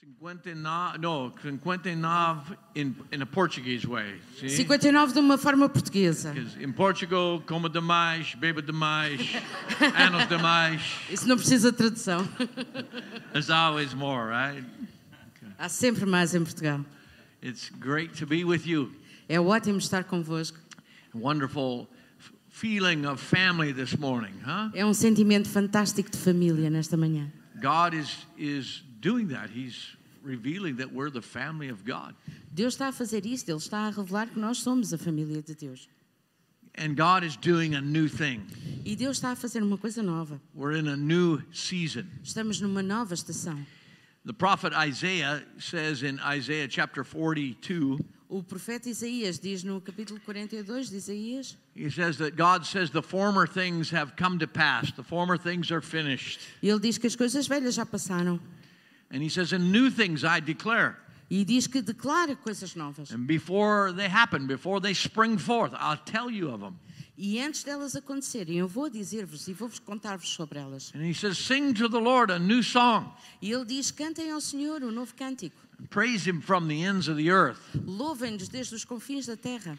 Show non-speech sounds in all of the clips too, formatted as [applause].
59, no, 59 in, in a Portuguese way. See? 59 de uma forma portuguesa. In Portugal, coma demais, beba demais, [laughs] anos demais. Isso não precisa de tradução. [laughs] There's always more, right? Há sempre mais em Portugal. It's great to be with you. É ótimo estar convosco. Wonderful feeling of family this morning, huh? É um sentimento fantástico de família nesta manhã. God is is doing that. He's revealing that we're the family of God. Deus está a fazer isto, Ele está a revelar que nós somos a família de Deus. And God is doing a new thing. E Deus está a fazer uma coisa nova. We're in a new season. Estamos numa nova estação. The prophet Isaiah says in Isaiah chapter 42, O profeta Isaías diz no capítulo 42 de Isaías: he says that God says the former things have come to pass, the former things are finished. Ele diz que as coisas velhas já passaram. And he says, and new things I declare. E diz que declara coisas novas. And before they happen, before they spring forth, I'll tell you of them. E antes delas acontecerem, eu vou dizer-vos e vou-vos contar-vos sobre elas. And he says, sing to the Lord a new song. E ele diz: Cantem ao Senhor um novo cântico. Praise him from the ends of the earth. Louvem-nos desde os confins da terra.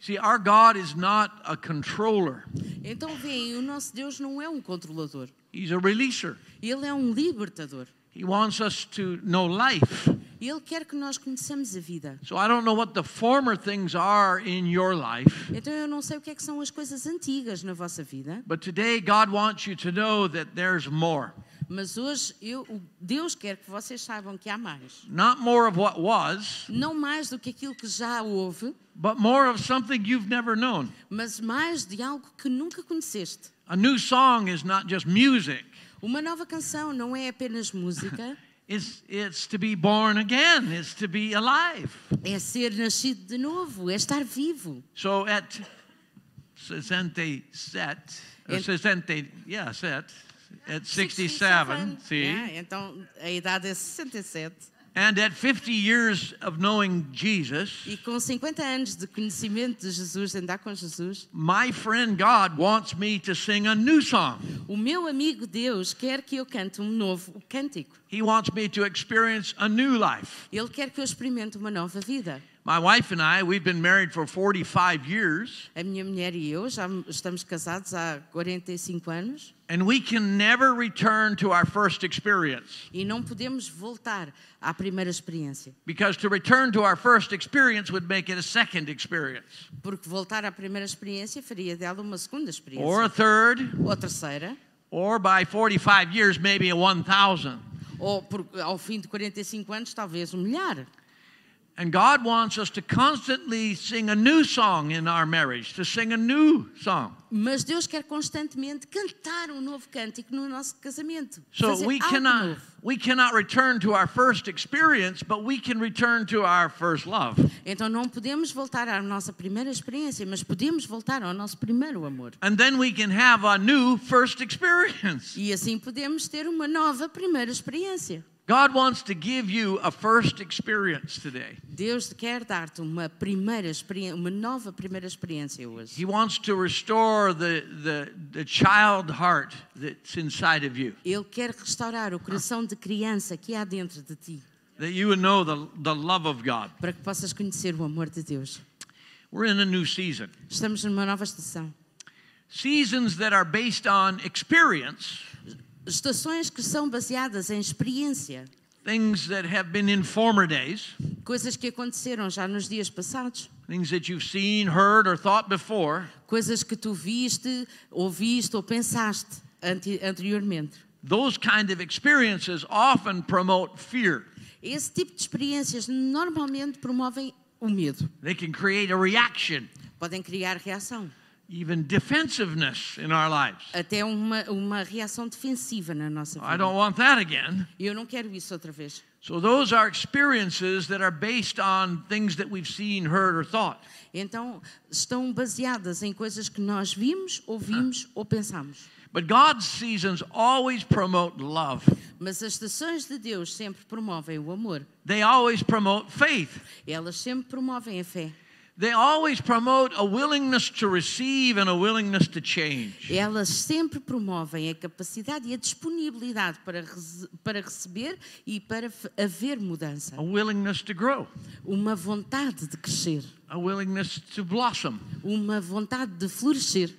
See, our God is not a controller, Então veem, o nosso Deus não é um controlador. He's a releaser. Ele é um libertador. He wants us to know life. Ele quer que nós conheçamos a vida. So I don't know what the former things are in your life, Então eu não sei o que é que são as coisas antigas na vossa vida, but today God wants you to know that there's more. mas hoje eu, Deus quer que vocês saibam que há mais. Not more of what was, Não mais do que aquilo que já houve, but more of something you've never known. mas mais de algo que nunca conheceste. A new song is not just music. Uma nova canção não é apenas música, [laughs] It's, it's to be born again. It's to be alive. é ser nascido de novo, é estar vivo. So at 67, or And- 60, yeah, set, at 67, see, É, então a idade é 67. And at 50 years of knowing Jesus, E com 50 anos de conhecimento de Jesus, andar com Jesus, my friend God wants me to sing a new song. o meu amigo Deus quer que eu cante um novo cântico. He wants me to experience a new life. Ele quer que eu experimente uma nova vida. My wife and I, we've been married for 45 years, A minha mulher e eu já estamos casados há 45 anos and we can never return to our first experience. e não podemos voltar à primeira experiência. Because to return to our first experience would make it a second experience, Porque voltar à primeira experiência faria dela uma segunda experiência. or a third, Ou terceira. or by 45 years, maybe a 1,000. Ou por- ao fim de 45 anos, talvez um milhar. And God wants us to constantly sing a new song in our marriage, to sing a new song. Mas Deus quer constantemente cantar um novo cântico no nosso casamento. So we cannot novo. we cannot return to our first experience, but we can return to our first love. Então não podemos voltar à nossa primeira experiência, mas podemos voltar ao nosso primeiro amor. And then we can have a new first experience. E assim podemos ter uma nova primeira experiência. God wants to give you a first experience today. Deus quer dar-te uma primeira experiência, uma nova primeira experiência hoje. He wants to restore the, the, the child heart that's inside of you, Ele quer restaurar o coração de criança que há dentro de ti, that you would know the, the love of God. para que possas conhecer o amor de Deus. We're in a new season. Estamos numa nova estação. Seasons that are based on experience, Estações que são baseadas em experiência, things that have been in former days, coisas que aconteceram já nos dias passados, things that you've seen, heard, or thought before, coisas que tu viste, ouviste ou pensaste ante- anteriormente. those kind of experiences often promote fear. Esse tipo de experiências normalmente promovem o medo, They can create a reaction, podem criar reação, even defensiveness in our lives. até uma, uma reação defensiva na nossa I vida. don't want that again. Eu não quero isso outra vez. So, those are experiences that are based on things that we've seen, heard, or thought. Então, estão baseadas em coisas que nós vimos, ouvimos ou pensamos. But God's seasons always promote love, Mas as estações de Deus sempre promovem o amor. they always promote faith. Elas sempre promovem a fé. They always promote a willingness to receive and a willingness to change. Elas sempre promovem a capacidade e a disponibilidade para, para receber e para haver mudança. A willingness to grow, Uma vontade de crescer, a willingness to blossom. uma vontade de florescer.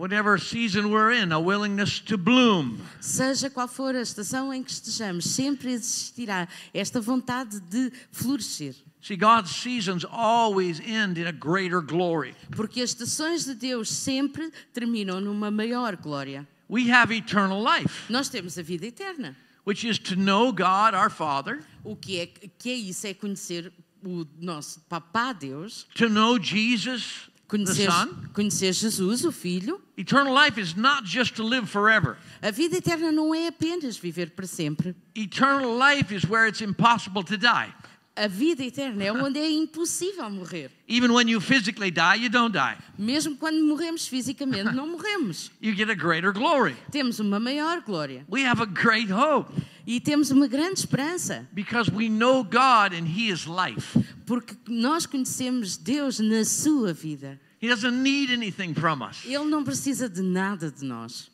Whatever season we're in, a willingness to bloom. Seja qual for a estação em que estejamos, sempre existirá esta vontade de florescer. See, God's seasons always end in a greater glory. Porque as estações de Deus sempre terminam numa maior glória. We have eternal life, Nós temos a vida eterna. which is to know God our Father, O que é, que é isso? É conhecer o nosso Papá Deus, to know Jesus conhecer, conhecer Jesus, o Filho. Eternal life is not just to live forever. A vida eterna não é apenas viver para sempre. Eternal life is where it's impossible to die. A vida eterna é onde é impossível morrer. Even when you physically die, you don't die. Mesmo quando morremos fisicamente, não morremos. [laughs] You get a greater glory. Temos uma maior glória. We have a great hope E temos uma grande esperança. because we know God and He is life. Porque nós conhecemos Deus na sua vida. He doesn't need anything from us. Ele não precisa de nada de nós.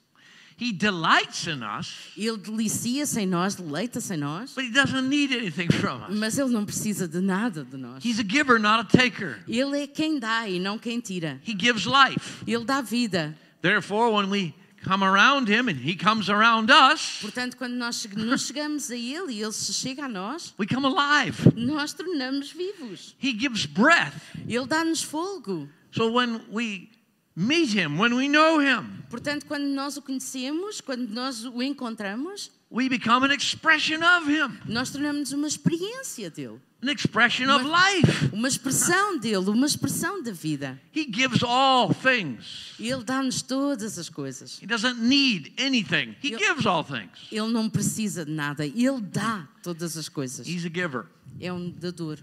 He delights in us, Ele delicia-se em nós, deleita-se em nós, but He doesn't need anything from us. mas Ele não precisa de nada de nós. He's a giver, not a taker. Ele é quem dá e não quem tira. He gives life. Ele dá vida. Therefore, when we come around Him and He comes around us, Portanto, quando nós nos chegamos a Ele e Ele se chega a nós, we come alive. nós tornamos vivos. He gives breath. Ele dá-nos fogo. So when we meet Him, when we know Him, Portanto, quando nós o conhecemos, quando nós o encontramos, we become an expression of Him, nós tornamos uma experiência dele, an expression of Mas- life. uma expressão dele, uma expressão da vida. He gives all things. Ele dá-nos todas as coisas. He doesn't need anything. He Eu- gives all things. Ele não precisa de nada, Ele dá todas as coisas. He's a giver. É um dador.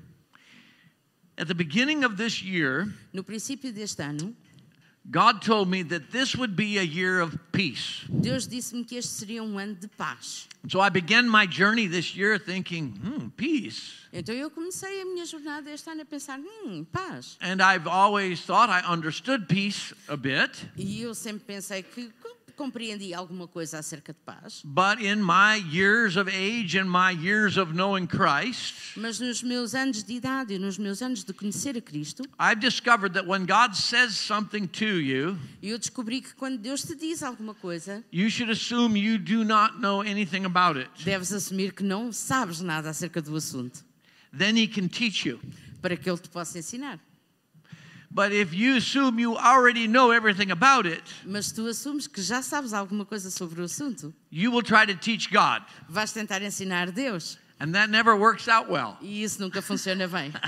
At the beginning of this year, No princípio deste ano, God told me that this would be a year of peace. Deus disse-me que este seria um ano de paz. So I began my journey this year thinking, hmm, peace. Então eu comecei a minha jornada este ano a pensar, hum, paz. And I've always thought I understood peace a bit, E eu sempre pensei que compreendi alguma coisa acerca de paz. but in my years of age and my years of knowing Christ, Mas nos meus anos de idade e nos meus anos de conhecer a Cristo, I've discovered that when God says something to you, eu descobri que quando Deus te diz alguma coisa, you should assume you do not know anything about it. deves assumir que não sabes nada acerca do assunto, Then He can teach you. para que Ele te possa ensinar. But if you assume you already know everything about it, Mas tu assumes que já sabes alguma coisa sobre o assunto, you will try to teach God. vais tentar ensinar Deus. And that never works out well. E isso nunca funciona bem. [laughs]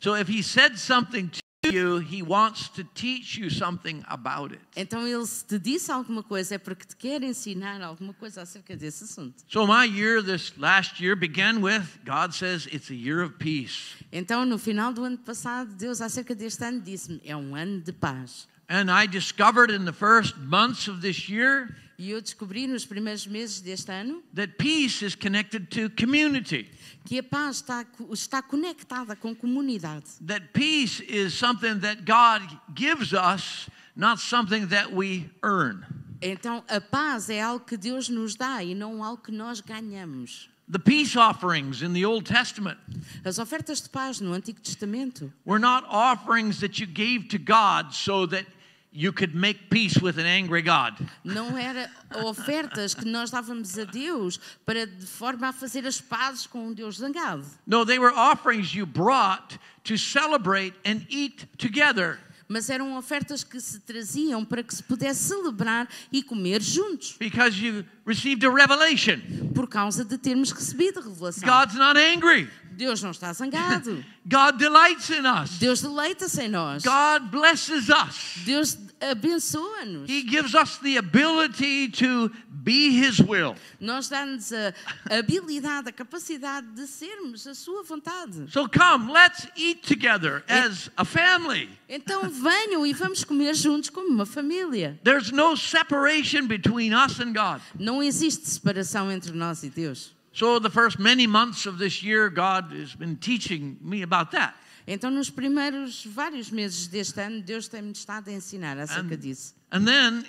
So if He said something to you, He wants to teach you something about it. Então ele te disse alguma coisa é porque te quer ensinar alguma coisa acerca desse assunto. So my year this last year began with God says it's a year of peace. Então no final do ano passado, Deus acerca deste ano disse-me, é um ano de paz. And I discovered in the first months of this year E eu descobri nos primeiros meses deste ano that peace is connected to community. Que a paz está, está conectada com comunidade. That peace is something that God gives us, not something that we earn. Então a paz é algo que Deus nos dá e não algo que nós ganhamos. The peace offerings in the Old Testament As ofertas de paz no Antigo Testamento were not offerings that you gave to God so that you could make peace with an angry God. não eram ofertas que nós dávamos a Deus para de forma a fazer as pazes com um Deus zangado. No, they were offerings you brought to celebrate and eat together. Mas eram ofertas que se traziam para que se pudesse celebrar e comer juntos, because you received a revelation. por causa de termos recebido a revelação. God's not angry. Deus não está zangado. [laughs] God delights in us. Deus deleita-se em nós. God blesses us. Deus abençoa-nos. He gives us the ability to be His will. Nós dá-nos a habilidade, a capacidade de sermos a sua vontade. So come, let's eat together as a family. Então venham e vamos comer juntos como uma família. There's no separation between us and God. Não existe separação entre nós e Deus. So, the first many months of this year, God has been teaching me about that. Então, nos primeiros vários meses deste ano, Deus tem-me estado a ensinar acerca disso. And then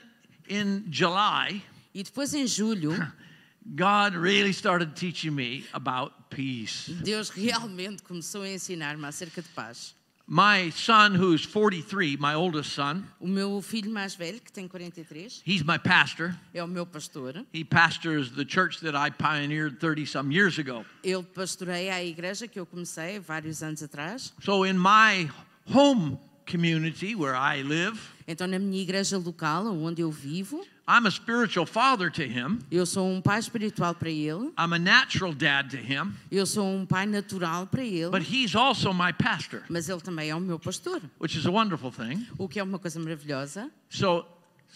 in July, E depois, em julho, [laughs] God really started teaching me about peace. Deus realmente começou a ensinar-me acerca de paz. My son, who's 43, my oldest son, O meu filho mais velho, que tem 43, he's my pastor. é o meu pastor. He pastors the church that I pioneered 30 some years ago. Ele pastoreia a igreja que eu comecei vários anos atrás. So in my home community where I live, Então, na minha igreja local, onde eu vivo, I'm a spiritual father to him. eu sou um pai espiritual para ele. I'm a natural dad to him, Eu sou um pai natural para ele. but he's also my pastor, Mas ele também é o meu pastor, which is a wonderful thing. o que é uma coisa maravilhosa. So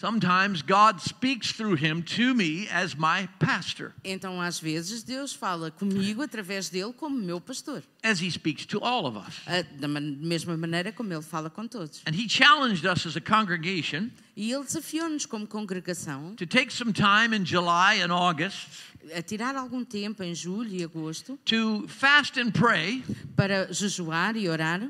sometimes God speaks through him to me as my pastor, Então, às vezes, Deus fala comigo através dele como meu pastor. as he speaks to all of us. Ah, Da mesma maneira como ele fala com todos. And he challenged us as a congregation E ele desafiou-nos como congregação to take some time in July and August a tirar algum tempo em julho e agosto to fast and pray para jejuar e orar,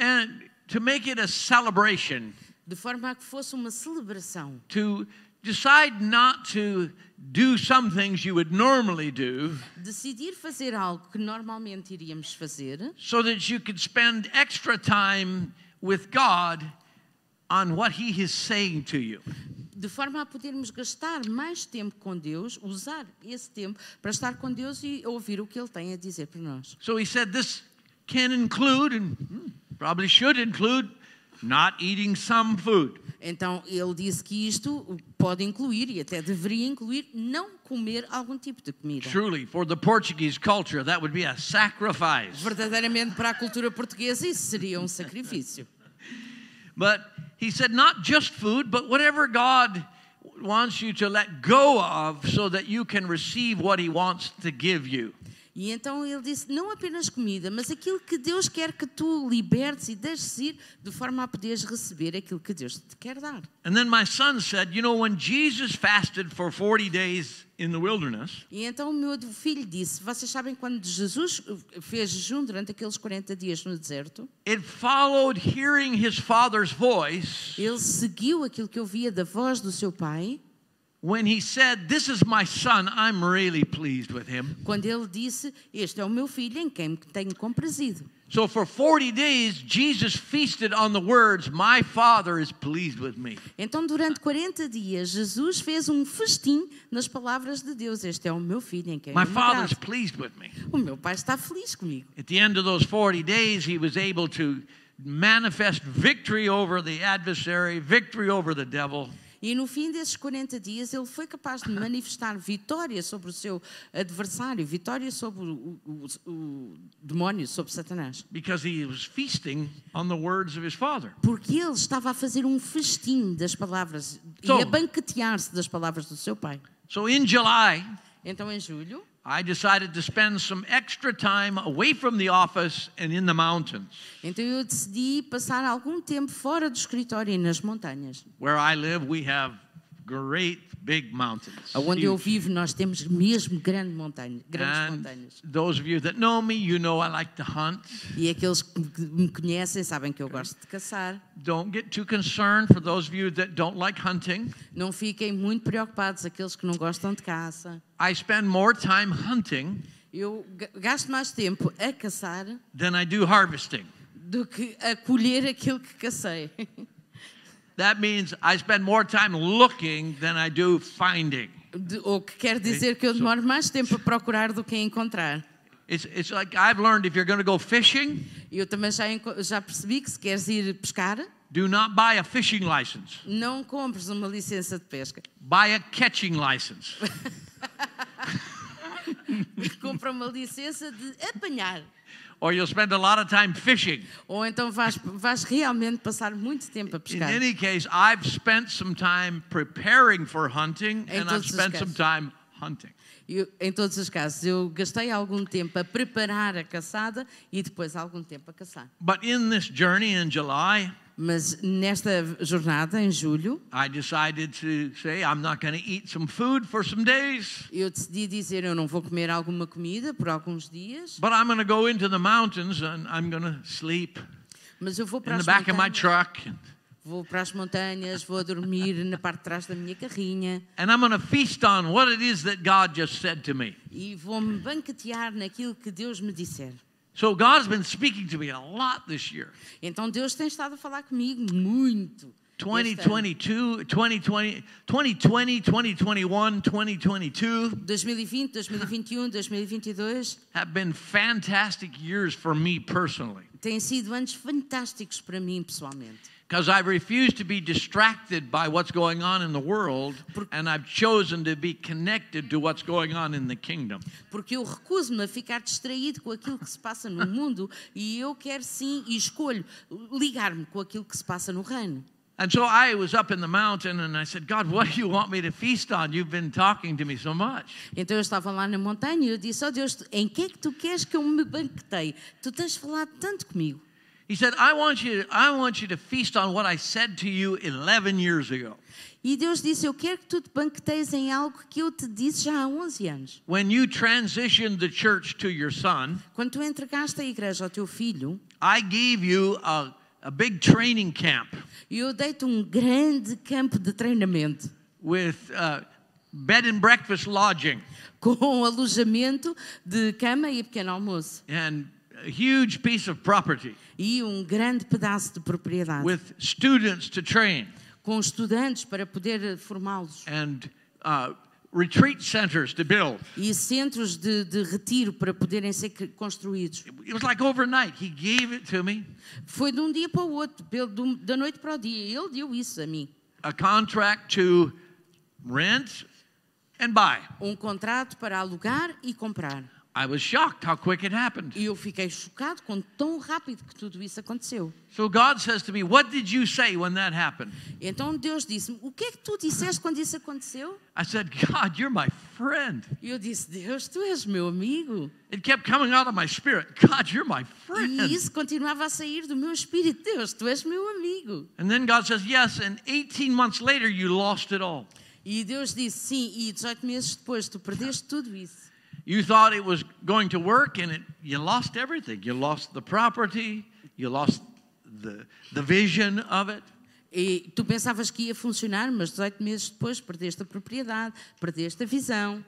and to make it a celebration, de forma a que fosse uma celebração. to decide not to do some things you would normally do Decidir fazer algo que normalmente iríamos fazer, so that you could spend extra time with God on what He is saying to you. de forma a podermos gastar mais tempo com Deus, usar esse tempo para estar com Deus e ouvir o que Ele tem a dizer para nós. So He said this can include, and probably should include, not eating some food. Então ele disse que isto pode incluir e até deveria incluir não comer algum tipo de comida. Truly, for the Portuguese culture, that would be a sacrifice. Verdadeiramente para a cultura portuguesa isso seria um sacrifício. [laughs] But he said, not just food, but whatever God wants you to let go of so that you can receive what he wants to give you. E então ele disse não apenas comida, mas aquilo que Deus quer que tu libertes e deixes ir de forma a poderes receber aquilo que Deus te quer dar. And then my son said, You know, when Jesus fasted for 40 days in the wilderness, E então o meu filho disse: Vocês sabem quando Jesus fez jejum durante aqueles 40 dias no deserto? it followed hearing his father's voice Ele seguiu aquilo que ouvia da voz do seu pai, when he said, This is my son, I'm really pleased with him. quando ele disse: Este é o meu filho em quem tenho comprazido. So for 40 days, Jesus feasted on the words, My father is pleased with me. Então, durante 40 dias, Jesus fez um festim nas palavras de Deus: Este é o meu filho em quem My father's agrado. pleased with me. O meu pai está feliz comigo. At the end of those 40 days, he was able to manifest victory over the adversary, victory over the devil. E no fim desses 40 dias, ele foi capaz de manifestar vitória sobre o seu adversário, vitória sobre o, o- o demónio, sobre Satanás. because he was feasting on the words of his father. Porque ele estava a fazer um festim das palavras So- e a banquetear-se das palavras do seu pai. So in July, Então, em julho, I decided to spend some extra time away from the office and in the mountains. então eu decidi passar algum tempo fora do escritório e nas montanhas. Where I live, we have great big mountains. Onde eu vivo, nós temos mesmo grande montanha, grandes And montanhas. those of you that know me, you know I like to hunt. E aqueles que me conhecem sabem que eu gosto de caçar. Don't get too concerned for those of you that don't like hunting. Não fiquem muito preocupados, aqueles que não gostam de caça. I spend more time hunting Eu ga- gasto mais tempo a caçar than I do harvesting. do que a colher aquilo que cacei. [laughs] That means I spend more time looking than I do finding. Ou que quer dizer que eu demoro mais tempo a procurar do que a encontrar. It's, it's like I've learned if you're going to go fishing, Eu também já, já percebi que se queres ir pescar, do not buy a fishing license. não compres uma licença de pesca. [laughs] Buy a catching license. [laughs] Compra uma licença de apanhar. Or you'll spend a lot of time fishing. Ou então vais, vais realmente passar muito tempo a In any case, I've spent some time preparing for hunting Em and I've spent some time hunting. Eu, em todos os casos, eu gastei algum tempo a preparar a caçada e depois algum tempo a caçar. But in this journey in July, Mas nesta jornada, em julho, I decided to say I'm not going to eat some food for some days, eu decidi dizer eu não vou comer alguma comida por alguns dias, but I'm going to go into the mountains and I'm going to sleep. Mas eu vou para in the as back of my montanhas, truck. And, vou para as montanhas, vou dormir na parte de trás da minha carrinha and I'm going to feast on what it is that God just said to me. e banquetear naquilo que Deus me disser. So God's been speaking to me a lot this year. Então Deus tem estado a falar comigo muito. 2022, 2020, 2020, 2021, 2022 2020, 2021, 2022 um, have been fantastic years for me personally têm sido anos fantásticos para mim pessoalmente. Because I've refused to be distracted by what's going on in the world and I've chosen to be connected to what's going on in the kingdom. Porque eu recuso-me a ficar distraído com aquilo que se passa no mundo e eu quero sim e escolho ligar-me com aquilo que se passa no reino. And so I was up in the mountain and I said, God, what do you want me to feast on? You've been talking to me so much. Então eu estava lá na montanha e eu disse: Oh Deus, em que é que tu queres que eu me banqueteie? Tu tens falado tanto comigo. He said, I want you I want you to feast on what I said to you 11 years ago. E Deus disse: Eu quero que tu te banqueteies em algo que eu te disse já há 11 anos. When you transitioned the church to your son, Quando tu entregaste a igreja ao teu filho, I gave you a, a big training camp eu dei-te um grande campo de treinamento with uh, bed and breakfast lodging com alojamento de cama e pequeno almoço and a huge piece of property e um grande pedaço de propriedade with students to train com estudantes para poder formá-los and uh, retreat centers to build. e centros de, de retiro para poderem ser construídos. It was like overnight. He gave it to me, Foi de um dia para o outro, da noite para o dia. Ele deu isso a mim. a contract to rent and buy. Um contrato para alugar e comprar. I was shocked how quick it happened. E eu fiquei chocado com tão rápido que tudo isso aconteceu. So God says to me, What did you say when that happened? Então Deus disse-me: O que é que tu disseste quando isso aconteceu? I said, God, you're my friend. Eu disse: Deus, tu és meu amigo. It kept coming out of my spirit. God, you're my friend. E isso continuava a sair do meu espírito: Deus, tu és meu amigo. And then God says, Yes, and 18 months later, you lost it all. E Deus disse: Sim, e 18 meses depois tu perdeste tudo isso. You thought it was going to work, and it, you lost everything. You lost the property, you lost the, the vision of it. E tu pensavas que ia funcionar, mas 18 meses depois perdeste a propriedade, perdeste a visão.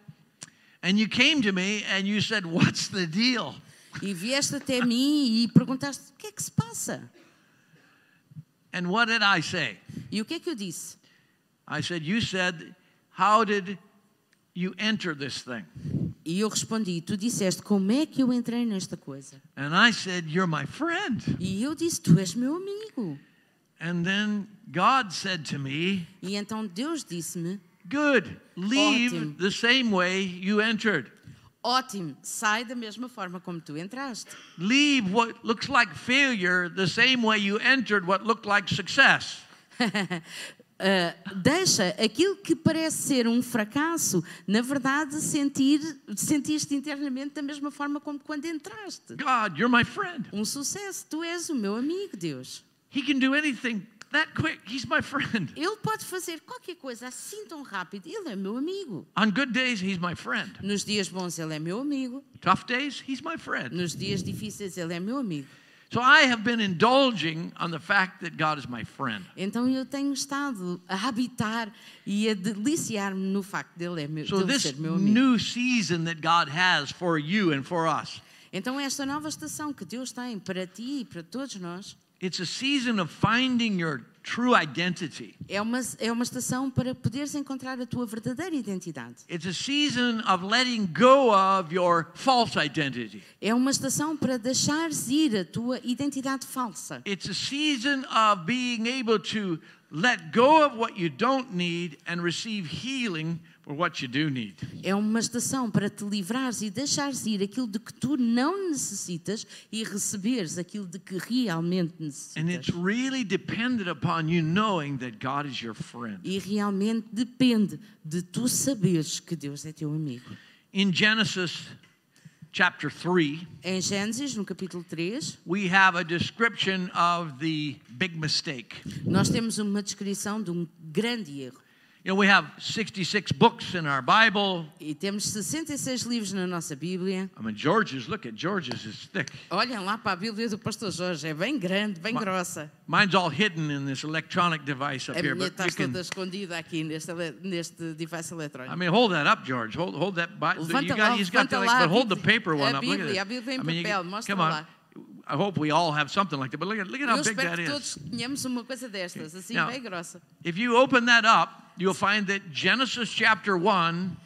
And you came to me and you said, What's the deal? E vieste até mim e perguntaste: O que é que se passa? And what did I say? E o que é que eu disse? I said, You said, How did you enter this thing? E eu respondi: Tu disseste como é que eu entrei nesta coisa? And I said, You're my friend. E eu disse: Tu és meu amigo. And then God said to me, E então Deus disse-me: Good, leave Ótimo. the same way you entered. Ótimo, sai da mesma forma como tu entraste. Leave what looks like failure the same way you entered what looked like success. [laughs] Ah, deixa aquilo que parece ser um fracasso, na verdade, sentir, sentiste internamente da mesma forma como quando entraste. God, you're my friend. Um sucesso, tu és o meu amigo, Deus. He can do anything that quick. He's my friend. Ele pode fazer qualquer coisa assim tão rápido, ele é meu amigo. On good days, he's my friend. Nos dias bons, ele é meu amigo. Tough days, he's my friend. Nos dias difíceis, ele é meu amigo. So I have been indulging on the fact that God is my friend. Então eu tenho estado a habitar e a deliciar-me no facto dele, é meu, So dele this ser meu amigo. new season that God has for you and for us, Então esta nova estação que Deus tem para ti e para todos nós it's a season of finding your true identity. é uma, é uma estação para poderes encontrar a tua verdadeira identidade. It's a season of letting go of your false identity. É uma estação para deixares ir a tua identidade falsa. It's a season of being able to let go of what you don't need and receive healing for what you do need. É uma estação para te livrares e deixares ir aquilo de que tu não necessitas e receberes aquilo de que realmente And necessitas. it's really dependent upon you knowing that God is your friend. E realmente depende de tu saberes que Deus é teu amigo. In Genesis chapter 3, Em Gênesis, no capítulo 3, we have a description of the big mistake. nós temos uma descrição de um grande erro. You know, we have 66 books in our Bible. E temos 66 livros na nossa Bíblia. I mean, George's, look at George's, is thick. Olhem lá para a Bíblia do Pastor Jorge, é bem grande, bem Ma- grossa. Mine's all hidden in this electronic device up A here, minha but está toda can. escondida aqui neste, neste device I mean, hold that up, George. Hold, hold that. Bi- you got, he's got the, like, but hold the paper one up. Look at Bíblia, it. a Bíblia em I mean, you- mostra come on. lá. I hope we all have something like that. But look at look at how big that is. todos tenhamos uma coisa destas, assim Now-. If you open that up, you'll find that Genesis chapter 1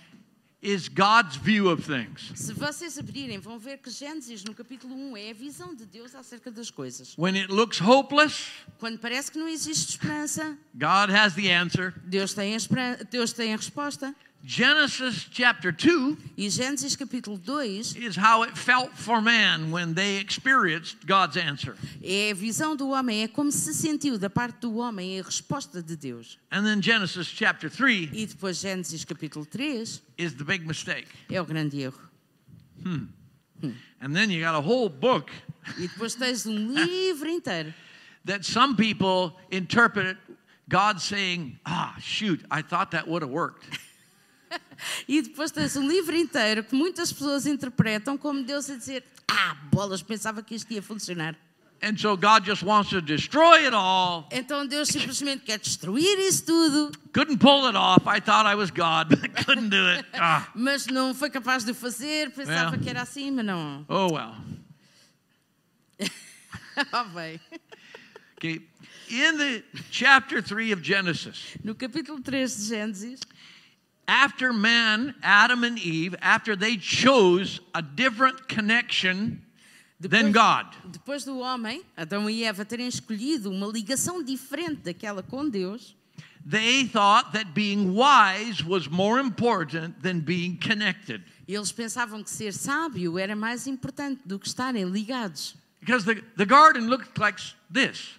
is God's view of things. Se vocês abrirem, vão ver que Gênesis, no capítulo 1, é a visão de Deus acerca das coisas. When it looks hopeless, Quando parece que não existe esperança, God has the answer. Deus tem a, Deus tem a resposta. Genesis chapter 2 E Gênesis capítulo 2 is how it felt for man when they experienced God's answer. é a visão do homem, é como se sentiu da parte do homem a resposta de Deus. And then Genesis chapter 3 E depois Gênesis capítulo 3 is the big mistake. é o grande erro. And then you got a whole book E depois tens um [laughs] livro inteiro that some people interpret God saying, ah, shoot, I thought that would have worked. [laughs] E depois tens um livro inteiro que muitas pessoas interpretam como Deus a dizer: Ah, bolas, pensava que isto ia funcionar. And so God just wants to destroy it all. Então Deus simplesmente quer destruir isso tudo, Couldn't pull it off. I thought I was God, but [laughs] couldn't do it. Ah. mas não foi capaz de fazer, pensava que era assim, mas não. Oh, well. [laughs] Ah, bem. Okay. In the chapter 3 of Genesis, No capítulo 3 de Gênesis, after man, Adam and Eve, after they chose a different connection than God, depois do homem, Adão e Eva, terem escolhido uma ligação diferente daquela com Deus, they thought that being wise was more important than being connected. eles pensavam que ser sábio era mais importante do que estarem ligados. Because the, the garden looked like this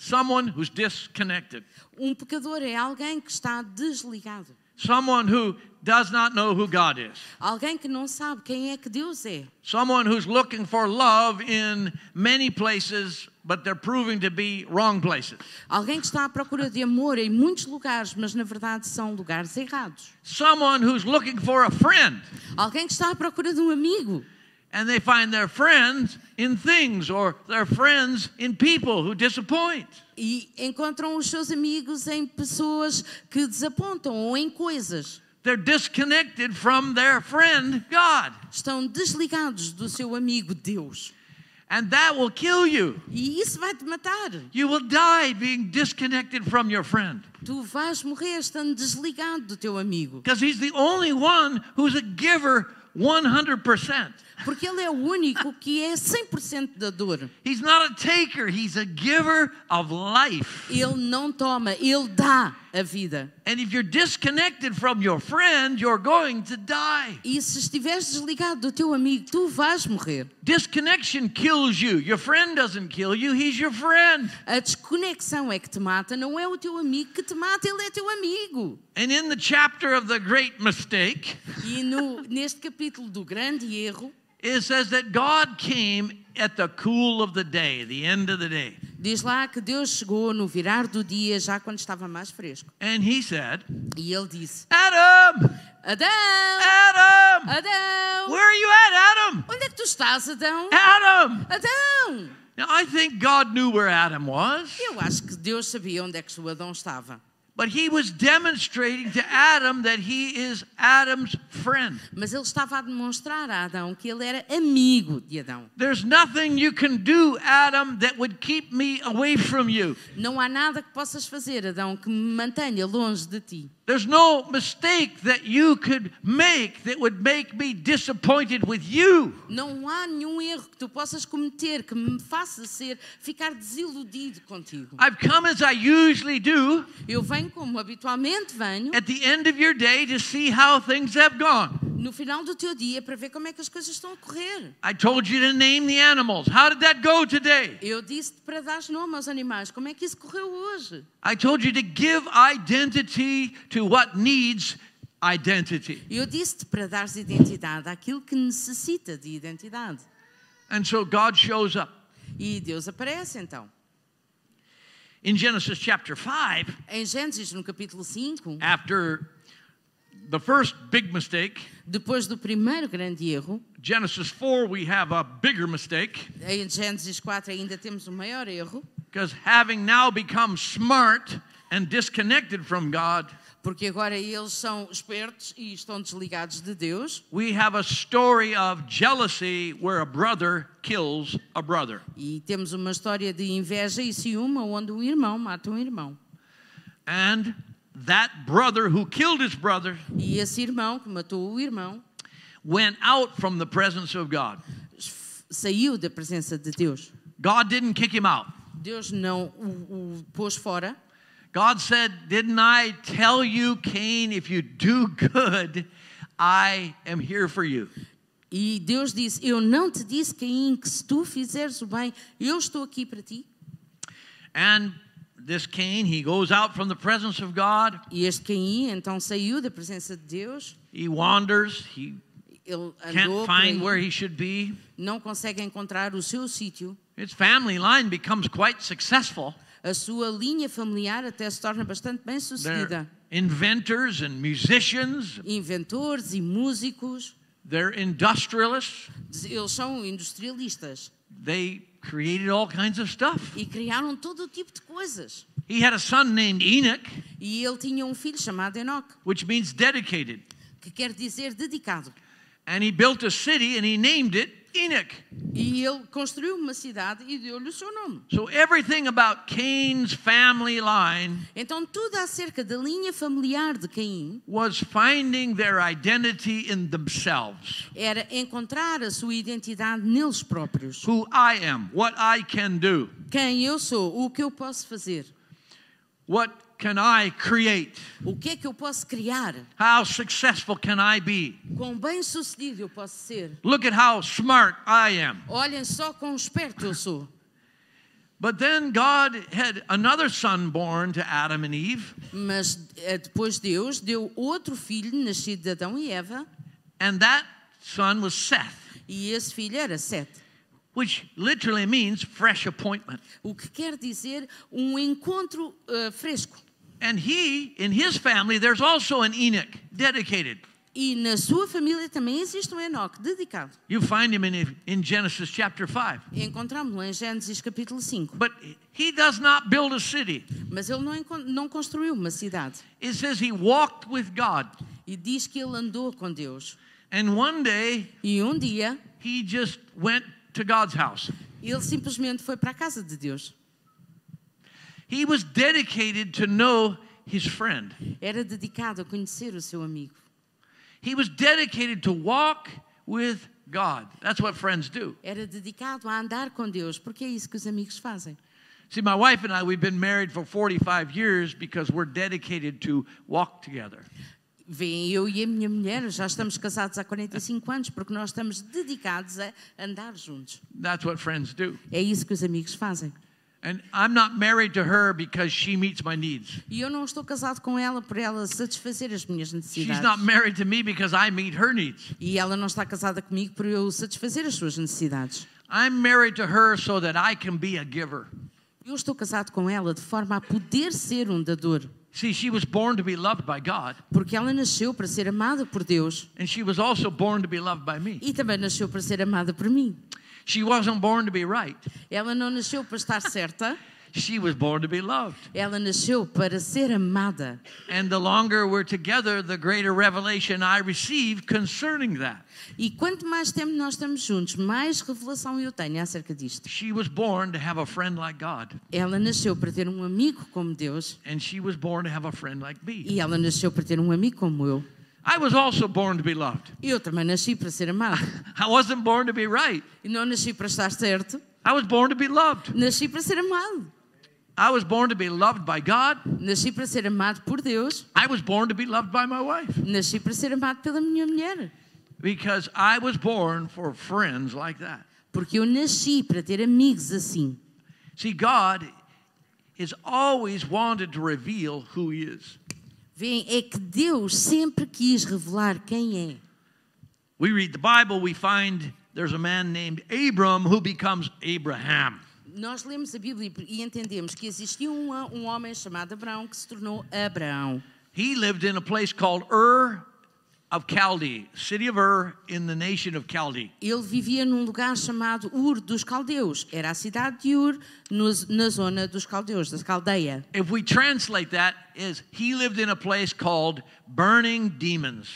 someone who's disconnected, Um pecador é alguém que está desligado. someone who does not know who God is, Alguém que não sabe quem é que Deus é. someone who's looking for love in many places, but they're proving to be wrong places. Alguém que está à procura de amor em muitos lugares, mas na verdade são lugares errados. Someone who's looking for a friend, Alguém que está à procura de um amigo and they find their friends in things or their friends in people who disappoint. e encontram os seus amigos em pessoas que desapontam ou em coisas. They're disconnected from their friend, God. Estão desligados do seu amigo Deus. And that will kill you. E isso vai te matar. You will die being disconnected from your friend. Tu vais morrer estando desligado do teu amigo. Because he's the only one who's a giver 100%. Porque ele é o único que é 100% dador. He's not a taker, he's a giver of life. Ele não toma, ele dá a vida. And if you're disconnected from your friend, you're going to die. E se estiveres desligado do teu amigo, tu vais morrer. Disconnection kills you. Your friend doesn't kill you, he's your friend. A desconexão é que te mata, não é o teu amigo que te mata, ele é teu amigo. And in the chapter of the great mistake, E no, neste capítulo do grande erro, it says that God came at the cool of the day, the end of the day. diz lá que Deus chegou no virar do dia, já quando estava mais fresco. And he said, E ele disse: Adam! Adão! Adam! Adão! Where are you at, Adam? Onde é que tu estás, Adão? Adam! Adão! Now, I think God knew where Adam was, Eu acho que Deus sabia onde é que o Adão estava. But he was demonstrating to Adam that he is Adam's friend. Mas ele estava a demonstrar a Adão que ele era amigo de Adão. There's nothing you can do, Adam, that would keep me away from you. Não há nada que possas fazer, Adão, que me mantenha longe de ti. There's no mistake that you could make that would make me disappointed with you. Não há nenhum erro que tu possas cometer que me faça ser ficar desiludido contigo. I've come as I usually do Eu venho como habitualmente venho at the end of your day to see how things have gone. no final do teu dia para ver como é que as coisas estão a correr. I told you to name the animals. How did that go today? Eu disse-te para dar nome aos animais. Como é que isso correu hoje? I told you to give identity to what needs identity. Eu disse-te para dares identidade àquilo que necessita de identidade. And so God shows up. E Deus aparece então. In Genesis chapter 5, Em Gênesis, no capítulo 5, after the first big mistake, depois do primeiro grande erro, Genesis 4, we have a bigger mistake. em Gênesis 4 ainda temos o maior erro, because having now become smart and disconnected from God, porque agora eles são espertos e estão desligados de Deus. we have a story of jealousy where a brother kills a brother. E temos uma história de inveja e ciúme onde um irmão mata um irmão. And that brother who killed his brother E esse irmão que matou o irmão went out from the presence of God. saiu da presença de Deus. God didn't kick him out. Deus não o, o pôs fora. God said, Didn't I tell you, Cain, if you do good, I am here for you? E Deus disse: Eu não te disse, Caim, que se tu fizeres o bem, eu estou aqui para ti. And this Cain, he goes out from the presence of God. E este Caim então saiu da presença de Deus. He wanders. He Ele can't find where he should be. não consegue encontrar o seu sítio. His family line becomes quite successful. A sua linha familiar até se torna bastante bem sucedida. Inventors and musicians, Inventores e músicos, they're industrialists. eles são industrialistas They created all kinds of stuff. e criaram todo o tipo de coisas. He had a son named Enoch, E ele tinha um filho chamado Enoque, which means dedicated. que quer dizer dedicado. And he built a city and he named it Enoch. E ele construiu uma cidade e deu-lhe o seu nome. So everything about Cain's family line Então, tudo acerca da linha familiar de Caim was finding their identity in themselves. era encontrar a sua identidade neles próprios. Who I am, what I can do, Quem eu sou, o que eu posso fazer, what can I create, o que é que eu posso criar, how successful can I be. quão bem sucedido eu posso ser. Look at how smart I am. Olhem só quão esperto eu sou. But then God had another son born to Adam and Eve, Mas eh, depois Deus deu outro filho nascido de Adão e Eva, and that son was Seth, e esse filho era Sete. which literally means fresh appointment. O que quer dizer um encontro eh, fresco. And he, in his family, there's also an Enoch dedicated. E na sua família também existe um Enoque dedicado. You find him in, in Genesis chapter 5. Encontramos-lo em Gênesis capítulo 5. But he does not build a city. Mas ele não, não construiu uma cidade. It says he walked with God. E diz que ele andou com Deus. And one day, E um dia, he just went to God's house. ele simplesmente foi para a casa de Deus. He was dedicated to know his friend. Era dedicado a conhecer o seu amigo. He was dedicated to walk with God. That's what friends do. Era dedicado a andar com Deus, porque é isso que os amigos fazem. See, my wife and I, we've been married for 45 years because we're dedicated to walk together. Vêem, eu e a minha mulher já estamos casados há 45 anos, porque nós estamos dedicados a andar juntos. That's what friends do. É isso que os amigos fazem. And I'm not married to her because she meets my needs. E eu não estou casado com ela por ela satisfazer as minhas She's not married to me because I meet her needs. E ela não está casada comigo por eu satisfazer as suas necessidades. I'm married to her so that I can be a giver. Eu estou casado com ela de forma a poder ser um dador. See, she was born to be loved by God, Porque ela nasceu para ser amada por Deus and she was also born to be loved by me. e também nasceu para ser amada por mim. She wasn't born to be right. Ela não nasceu para estar certa, She was born to be loved. Ela nasceu para ser amada. And the longer we're together, the greater revelation I receive concerning that. E quanto mais tempo nós estamos juntos, mais revelação eu tenho acerca disto. She was born to have a friend like God, Ela nasceu para ter um amigo como Deus and she was born to have a friend like me. e ela nasceu para ter um amigo como eu. I was also born to be loved. Eu também nasci para ser amado. [laughs] I wasn't born to be right. Não nasci para estar certo, I was born to be loved. nasci para ser amado. I was born to be loved by God. Nasci para ser amado por Deus. I was born to be loved by my wife Nasci para ser amado pela minha mulher. because I was born for friends like that. Porque eu nasci para ter amigos assim. See, God has always wanted to reveal who He is. Vêem, é que Deus sempre quis revelar quem é. We read the Bible, we find there's a man named Abram who becomes Abraham. Nós lemos a Bíblia e entendemos que existia um, um homem chamado Abraão que se tornou Abraão. He lived in a place called Ur of Chaldee, city of Ur in the nation of Chaldee. Ele vivia num lugar chamado Ur dos Caldeus. Era a cidade de Ur, nos- na zona dos Caldeus, da Caldeia. If we translate that, is he lived in a place called burning demons.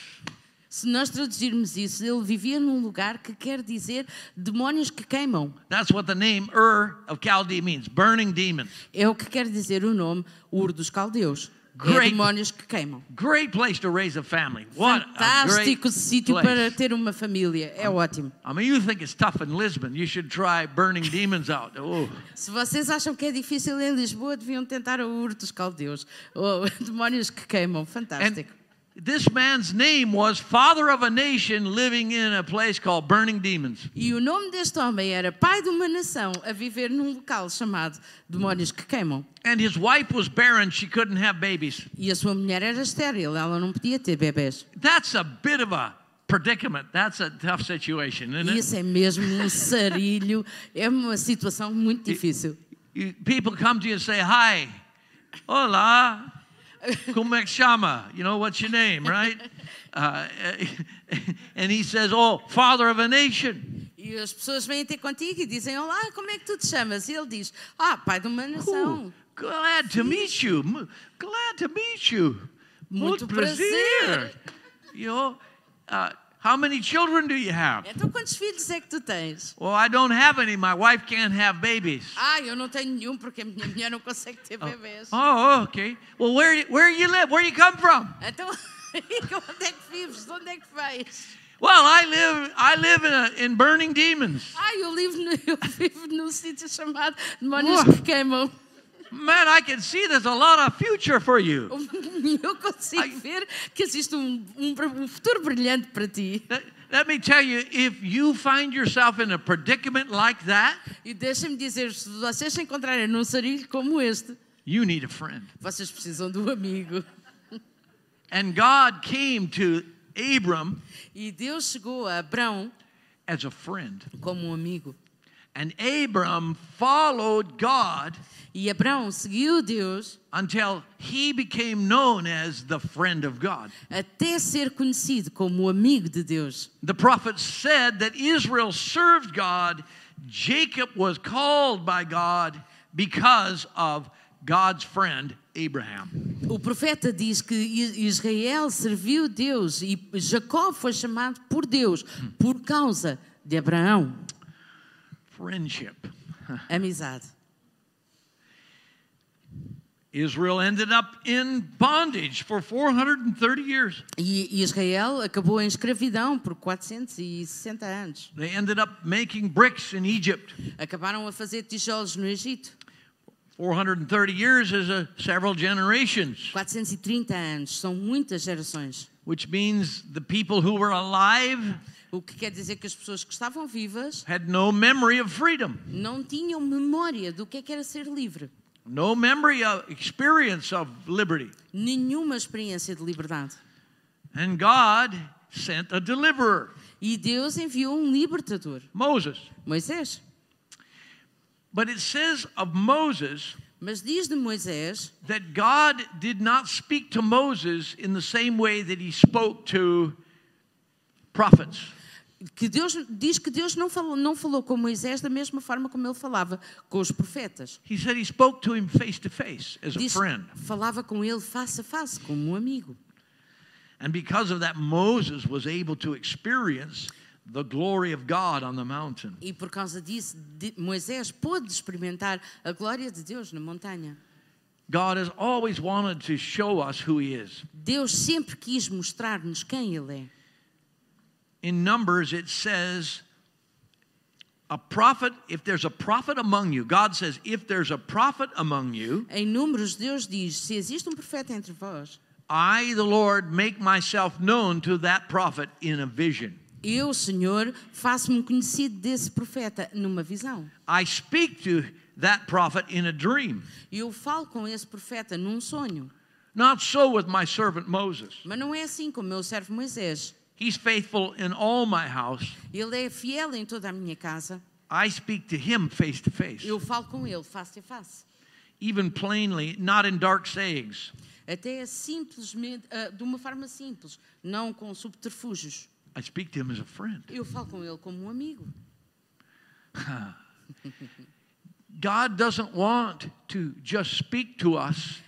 Se nós traduzirmos isso, ele vivia num lugar que quer dizer demónios que queimam. That's what the name Ur of Chaldee means, burning demons. É o que quer dizer o nome Ur dos Caldeus. É Great. demónios que queimam. Great place to raise a family. What a Fantástico sítio para ter uma família. É ótimo. I mean, you think it's tough in Lisbon. You should try burning demons out. Oh. Se vocês acham que é difícil em Lisboa, deviam tentar o Ur dos Caldeus. Ou [laughs] demónios que queimam. And Fantástico. This man's name was father of a nation living in a place called burning demons. E o nome deste homem era pai de uma nação a viver num local chamado Demónios que Queimam. And his wife was barren. She couldn't have babies. E a sua mulher era estéril, ela não podia ter bebés. That's a bit of a predicament. That's a tough situation, isn't it? isso é mesmo um sarilho, é uma situação muito difícil. You, people come to you and say, Hi, hola, como é que chama? You know, what's your name, right? [laughs] Uh, [laughs] and he says, Oh, father of a nation. E as pessoas vêm ter contigo e dizem: Olá, como é que tu te chamas? E ele diz: Ah, pai de uma nação. Ooh, glad to meet you. Glad to meet you. Muito prazer. prazer. You know, uh, how many children do you have? Então, quantos filhos é que tu tens? Well, I don't have any. My wife can't have babies. Ah, eu não tenho nenhum porque minha mulher não consegue ter bebês. Oh, okay. Well, where where you live? Where you come from? Então, onde é que vives? De onde é que vais? Well, I live I live in a, in burning demons. Ah, eu vivo, no, eu vivo num sítio chamado Demónios Uau. que Queimam. Man, I can see there's a lot of future for you. [laughs] Eu consigo ver que existe um, um, um futuro brilhante para ti. Let, let me tell you, if you find yourself in a predicament like that, E deixa-me dizer, se vocês se encontrarem num sarilho como este, you need a friend. vocês precisam de um amigo. [laughs] And God came to Abram E Deus chegou a Abrão as a friend. como um amigo. And Abram followed God E Abrão seguiu Deus until he became known as the friend of God. até ser conhecido como o amigo de Deus. The prophet said that Israel served God, Jacob was called by God because of God's friend Abraham. O profeta diz que Israel serviu Deus e Jacó foi chamado por Deus por causa de Abraão. Friendship. [laughs] Amizade. Israel ended up in bondage for 430 years. E Israel acabou em escravidão por 460 anos. They ended up making bricks in Egypt. Acabaram a fazer tijolos no Egito. 430 years is a, several generations, 430 anos, são muitas gerações. which means the people who were alive O que quer dizer que as pessoas que estavam vivas had no memory of freedom, não tinham memória do que é que era ser livre. no memory of experience of liberty. Nenhuma experiência de liberdade. And God sent a deliverer, E Deus enviou um libertador, Moses. Moisés. But it says of Moses Mas diz de Moisés that God did not speak to Moses in the same way that he spoke to prophets. Que Deus diz que Deus não falou, não falou com Moisés da mesma forma como ele falava com os profetas. He said he spoke to him face to face as a Diz, friend. falava com ele face a face, como um amigo. And because of that, Moses was able to experience the glory of God on the mountain. E por causa disso, Moisés pôde experimentar a glória de Deus na montanha. God has always wanted to show us who He is. Deus sempre quis mostrar-nos quem Ele é. In Numbers, it says, a prophet, if there's a prophet among you, God says, if there's a prophet among you, Em Números, Deus diz: se existe um profeta entre vós, I, the Lord, make myself known to that prophet in a vision. eu, Senhor, faço-me conhecido desse profeta numa visão. I speak to that prophet in a dream. Eu falo com esse profeta num sonho. Not so with my servant Moses. Mas não é assim com o meu servo Moisés. He's faithful in all my house. Ele é fiel em toda a minha casa. I speak to him face to face, Eu falo com ele face a face. even plainly, not in dark sayings. Até simplesmente, ah, de uma forma simples, não com subterfúgios. I speak to him as a friend. Eu falo com ele como um amigo. [laughs] God doesn't want to just speak to us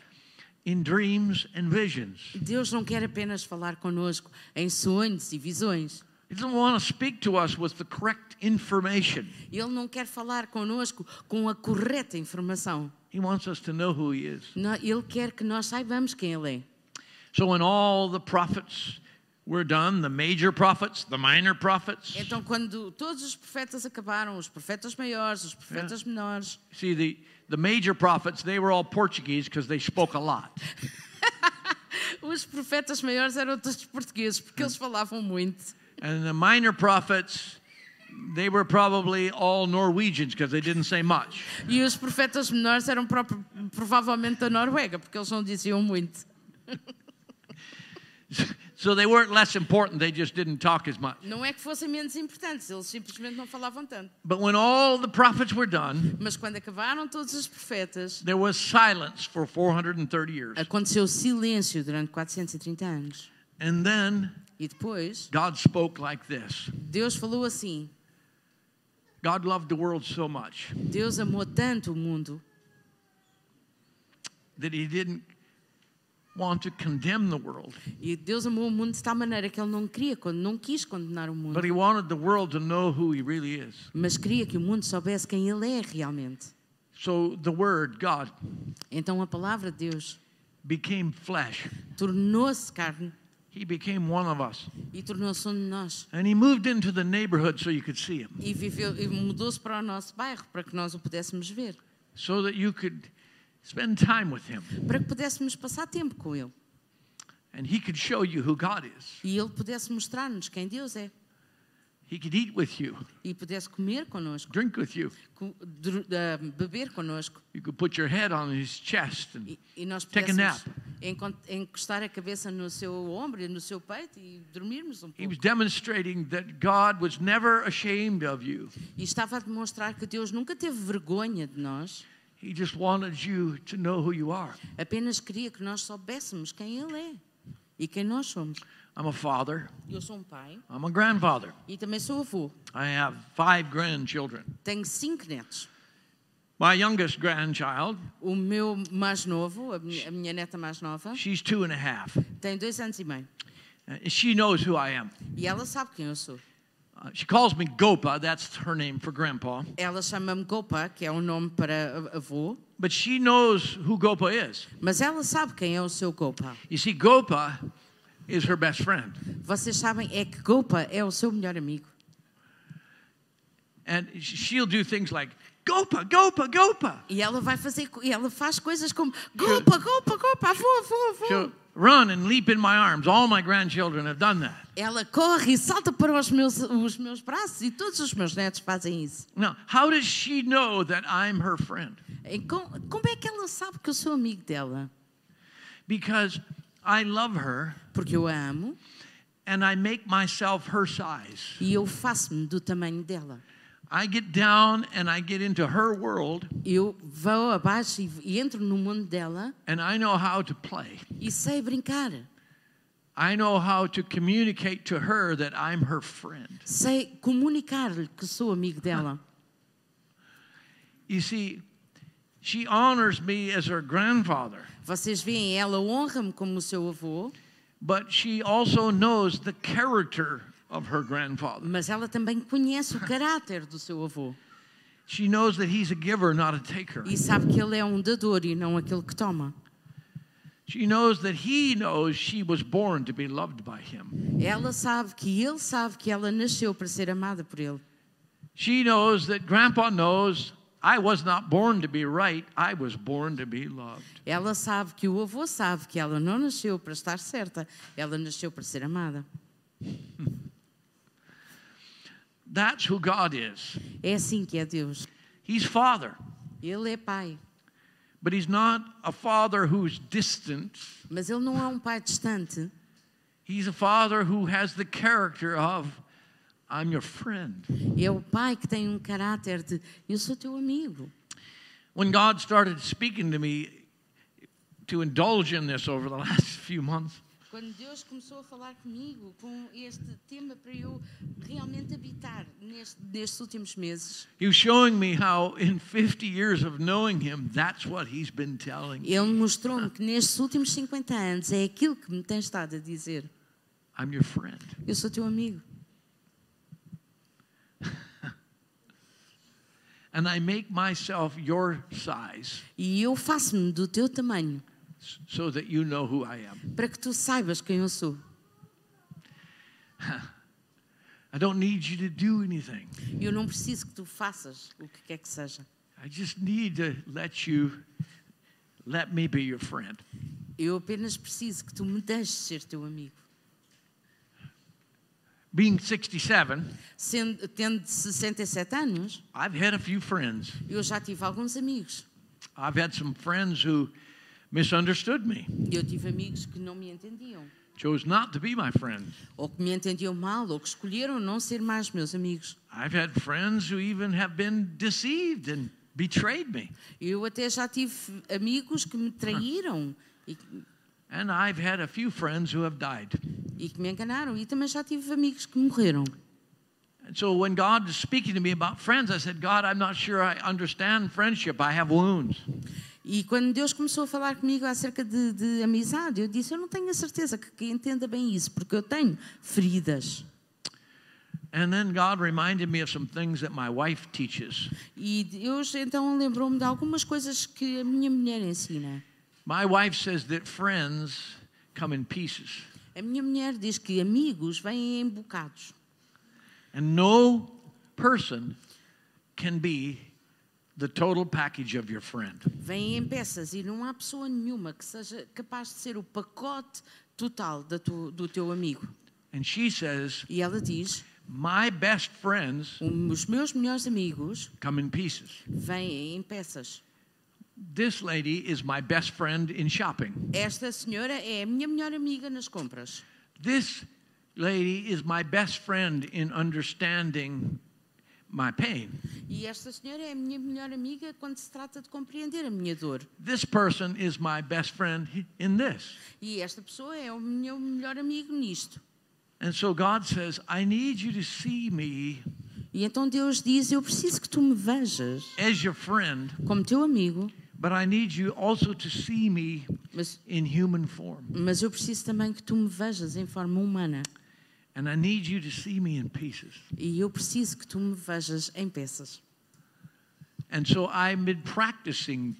in dreams and visions. Deus não quer apenas falar conosco em sonhos e visões. He doesn't want to speak to us with the correct information. Ele não quer falar conosco com a correta informação. He wants us to know who he is. Ele quer que nós saibamos quem Ele é. So when all the prophets were done, the major prophets, the minor prophets, Então, quando todos os profetas acabaram, os profetas maiores, os profetas menores, see the the major prophets, they were all Portuguese because they spoke a lot. [laughs] os profetas maiores eram todos portugueses, porque eles falavam muito. And the minor prophets, they were probably all Norwegians because they didn't say much. E os profetas menores eram provavelmente da Noruega, porque eles não diziam muito. [laughs] So they weren't less important, they just didn't talk as much. Não é que fossem menos importantes, eles simplesmente não falavam tanto. But when all the prophets were done, Mas quando acabaram todos os profetas, there was silence for 430 years. aconteceu silêncio durante 430 anos. And then E depois, God spoke like this Deus falou assim: God loved the world so much Deus amou tanto o mundo that he didn't want to condemn the world, E Deus amou o mundo de tal maneira que Ele não queria, não quis condenar o mundo, but he wanted the world to know who he really is. mas queria que o mundo soubesse quem Ele é realmente. So the word, God, Então a palavra de Deus became flesh. tornou-se carne He became one of us. e tornou-se um de nós. And he moved into the neighborhood so you could see him, E, viveu, e mudou-se para o nosso bairro para que nós o pudéssemos ver, so that you could spend time with him para que pudéssemos passar tempo com Ele and he could show you who God is. e Ele pudesse mostrar-nos quem Deus é He could eat with you, e pudesse comer connosco, drink with you. ah, beber connosco You could put your head on his chest and e, e nós Take a nap. encostar a cabeça no seu ombro e no seu peito e dormirmos um he pouco. was demonstrating that God was never ashamed of you. E estava a demonstrar que Deus nunca teve vergonha de nós, He just wanted you to know who you are. apenas queria que nós soubéssemos quem Ele é e quem nós somos. I'm a father. Eu sou um pai I'm a grandfather. e também sou avô. I have five grandchildren. Tenho cinco netos. My youngest grandchild, O meu mais novo, a minha, a minha neta mais nova, she's two and a half. tem dois anos e meio. Uh, She knows who I am. E ela sabe quem eu sou. Uh, she calls me Gopa. That's her name for grandpa. Ela chama-me Gopa, que é um nome para avô, But she knows who Gopa is. mas ela sabe quem é o seu Gopa. You see, Gopa is her best friend. Vocês sabem é que Gopa é o seu melhor amigo. And she'll do things like, Gopa, Gopa, Gopa. E ela vai fazer, e ela faz coisas como Gopa, Gopa, Gopa, avô, avô, avô. Run and leap in my arms. All my grandchildren have done that. Ela corre e salta para os meus, os meus braços e todos os meus netos fazem isso. Now, how does she know that I'm her friend? E com- como é que ela sabe que eu sou amigo dela? Because I love her Porque eu a amo and I make myself her size. e eu faço-me do tamanho dela. I get down and I get into her world Eu vou abaixo e, e entro no mundo dela and I know how to play. e sei brincar. I know how to communicate to her that I'm her friend. Sei comunicar-lhe que sou amigo dela. You see, she honors me as her grandfather, Vocês veem, ela honra-me como o seu avô, but she also knows the character of her grandfather. mas ela também conhece o caráter do seu avô. She knows that he's a giver, not a taker. E sabe que ele é um dador e não aquele que toma. She knows that he knows she was born to be loved by him. Ela sabe que ele sabe que ela nasceu para ser amada por ele. She knows that grandpa knows I was not born to be right, I was born to be loved. Ela sabe que o avô sabe que ela não nasceu para estar certa, ela nasceu para ser amada. [laughs] That's who God is. É assim que é Deus. He's Father, Ele é pai, but He's not a Father who's distant. mas ele não é um pai distante. He's a Father who has the character of, I'm your friend. É o pai que tem um caráter de eu sou teu amigo. When God started speaking to me to indulge in this over the last [laughs] few months, Quando Deus começou a falar comigo com este tema para eu realmente habitar neste- nestes últimos meses, He was showing me how, in 50 years of knowing Him, that's what He's been telling me. Ele mostrou-me que nestes últimos 50 anos é aquilo que me tem estado a dizer. I'm your friend. Eu sou teu amigo. [laughs] And I make myself your size E eu faço-me do teu tamanho so that you know who I am. para que tu saibas quem eu sou. [laughs] I don't need you to do anything. Eu não preciso que tu faças o que quer que seja. I just need to let you let me be your friend. Eu apenas preciso que tu me deixes ser teu amigo. Being 67, Sendo, tendo 67 anos, I've had a few friends. eu já tive alguns amigos. I've had some friends who misunderstood me, Eu tive amigos que não me entendiam. chose not to be my friend. Ou que me entendiam mal, ou que escolheram não ser mais meus amigos. I've had friends who even have been deceived and betrayed me. Eu até já tive amigos que me traíram e, And I've had a few friends who have died. e que me enganaram. E também já tive amigos que morreram. And so when God was speaking to me about friends, I said, God, I'm not sure I understand friendship. I have wounds. E quando Deus começou a falar comigo acerca de, de amizade, eu disse: Eu não tenho a certeza que, que entenda bem isso, porque eu tenho feridas. And then God reminded me of some things that my wife teaches. E Deus então lembrou-me de algumas coisas que a minha mulher ensina. My wife says that friends come in pieces. A minha mulher diz que amigos vêm em bocados. And no person can be the total package of your friend. Vêm em peças e não há pessoa nenhuma que seja capaz de ser o pacote total da tu- do teu amigo. And she says, E ela diz: My best friends Os meus melhores amigos come in pieces. vêm em peças. This lady is my best friend in shopping. Esta senhora é a minha melhor amiga nas compras. This lady is my best friend in understanding my pain. E esta senhora é a minha melhor amiga quando se trata de compreender a minha dor. This person is my best friend in this. E esta pessoa é o meu melhor amigo nisto. And so God says, I need you to see me E então Deus diz: Eu preciso que tu me vejas as your friend, como teu amigo, but I need you also to see me mas, in human form. mas eu preciso também que tu me vejas em forma humana. E eu preciso que tu me vejas em peças. And so I've been practicing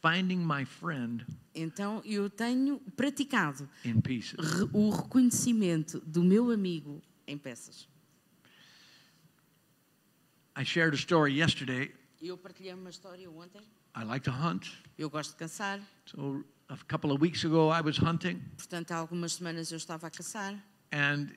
finding my friend Então eu tenho praticado in pieces. re- o reconhecimento do meu amigo em peças. I shared a story yesterday. Eu partilhei uma história ontem. I like to hunt. Eu gosto de caçar. So a couple of weeks ago, I was hunting Portanto, há algumas semanas eu estava a caçar and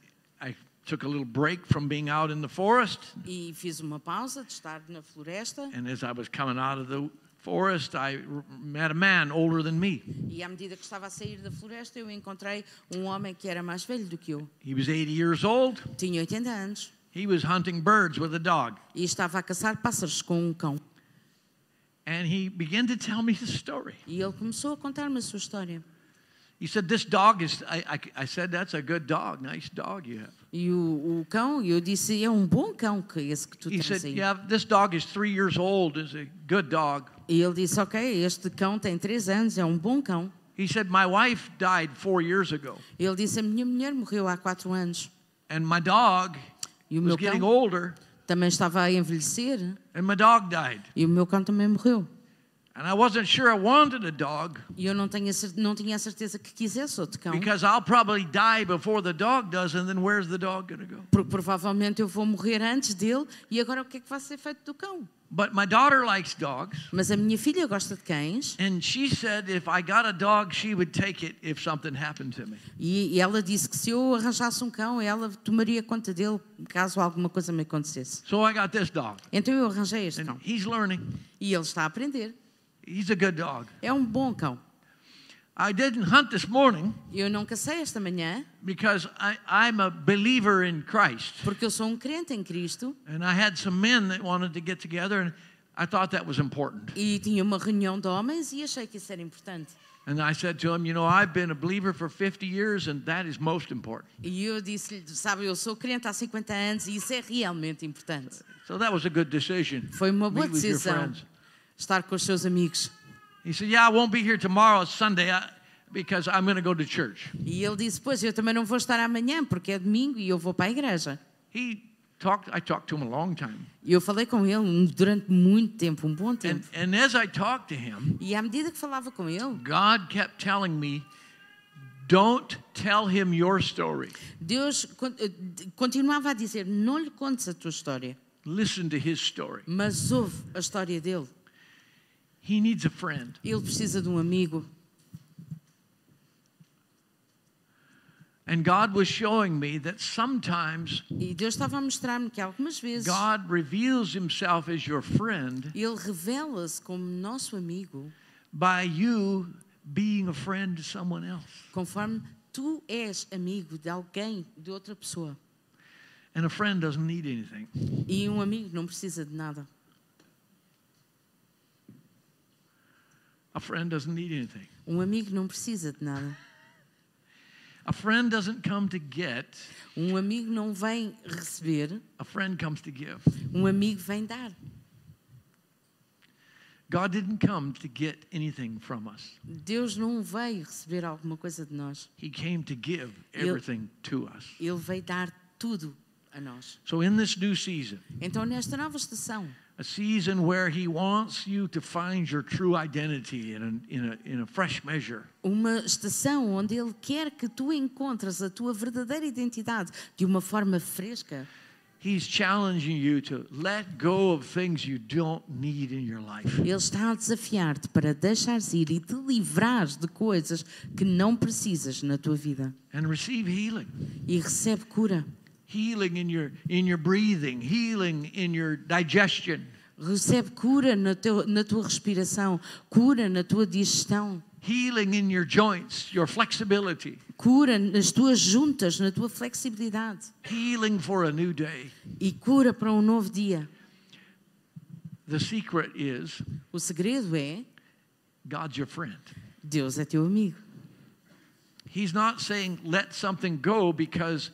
I took a little break from being out in the forest. e fiz uma pausa de estar na floresta. And as I was coming out of the forest, I met a man older than me. E à medida que estava a sair da floresta, eu encontrei um homem que era mais velho do que eu. He was 80 years old. Tinha 80 anos He was hunting birds with a dog. e estava a caçar pássaros com um cão. And he began to tell me his story. E ele começou a contar-me a sua história. He said, This dog is, I, I, I said, That's a good dog. Nice dog you have. E o, o cão, eu disse, é um bom cão que esse que tu He tens said, aí. Yeah, this dog is three years old. Is a good dog. E ele disse, ok, este cão tem três anos, é um bom cão. He said, My wife died four years ago, Ele disse, a minha mulher morreu há quatro anos. and my dog E o was meu getting cão older, também estava a envelhecer. and my dog died. E o meu cão também morreu. And I wasn't sure I wanted a dog E eu não, tenho a cer- não tinha a certeza que quisesse outro cão. because I'll probably die before the dog does, and then where's the dog going to go? Porque provavelmente eu vou morrer antes dele. E agora o que é que vai ser feito do cão? But my daughter likes dogs, Mas a minha filha gosta de cães. and she said if I got a dog, she would take it if something happened to me. E, e ela disse que se eu arranjasse um cão, ela tomaria conta dele caso alguma coisa me acontecesse. So I got this dog, Então eu arranjei este and cão. he's learning. E ele está a aprender. He's a good dog. É um bom cão. I didn't hunt this morning Eu não cacei esta manhã because I, I'm a believer in Christ. porque eu sou um crente em Cristo And I had some men that wanted to get together, and I thought that was important. e tinha uma reunião de homens e achei que isso era importante. And I said to him, You know, I've been a believer for 50 years, and that is most important. E eu disse-lhe, sabe, eu sou crente há 50 anos e isso é realmente importante. So that was a good decision. Foi uma boa Meet decisão. Estar com os seus amigos. He said, Yeah, I won't be here tomorrow, it's Sunday, I, because I'm going to go to church. E ele disse, pois, eu também não vou estar amanhã porque é domingo e eu vou para a igreja. He talked, I talked to him a long time. Eu falei com ele durante muito tempo, um bom And, tempo. and as I talked to him, E à medida que falava com ele, God kept telling me, Don't tell him your story. Deus eh, continuava a dizer, não lhe contes a tua história, Listen to his story. mas ouve a história dele. He needs a friend. Ele precisa de um amigo. And God was showing me that sometimes E Deus estava a mostrar-me que algumas vezes God reveals himself as your friend Ele revela-se como nosso amigo by you being a friend to someone else. conforme tu és amigo de alguém, de outra pessoa. And a friend doesn't need anything. E um amigo não precisa de nada. A friend doesn't need anything. Um amigo não precisa de nada. A friend doesn't come to get, Um amigo não vem receber, a friend comes to give. um amigo vem dar. God didn't come to get anything from us. Deus não veio receber alguma coisa de nós. He came to give everything to us. Ele veio dar tudo a nós. So in this new season, Então, nesta nova estação, a season where he wants you to find your true identity in a, in a, in a fresh measure, uma estação onde Ele quer que tu encontres a tua verdadeira identidade de uma forma fresca, he's challenging you to let go of things you don't need in your life. Ele está a desafiar-te para deixares ir e te livrares de coisas que não precisas na tua vida. and receive healing. E recebe cura. Healing in your in your breathing, healing in your digestion, Recebe cura na, teu, na tua respiração, cura na tua digestão, healing in your joints, your flexibility, cura nas tuas juntas, na tua flexibilidade healing for a new day. e cura para um novo dia. The secret is O segredo é God's your friend. Deus é teu amigo. He's not saying let something go because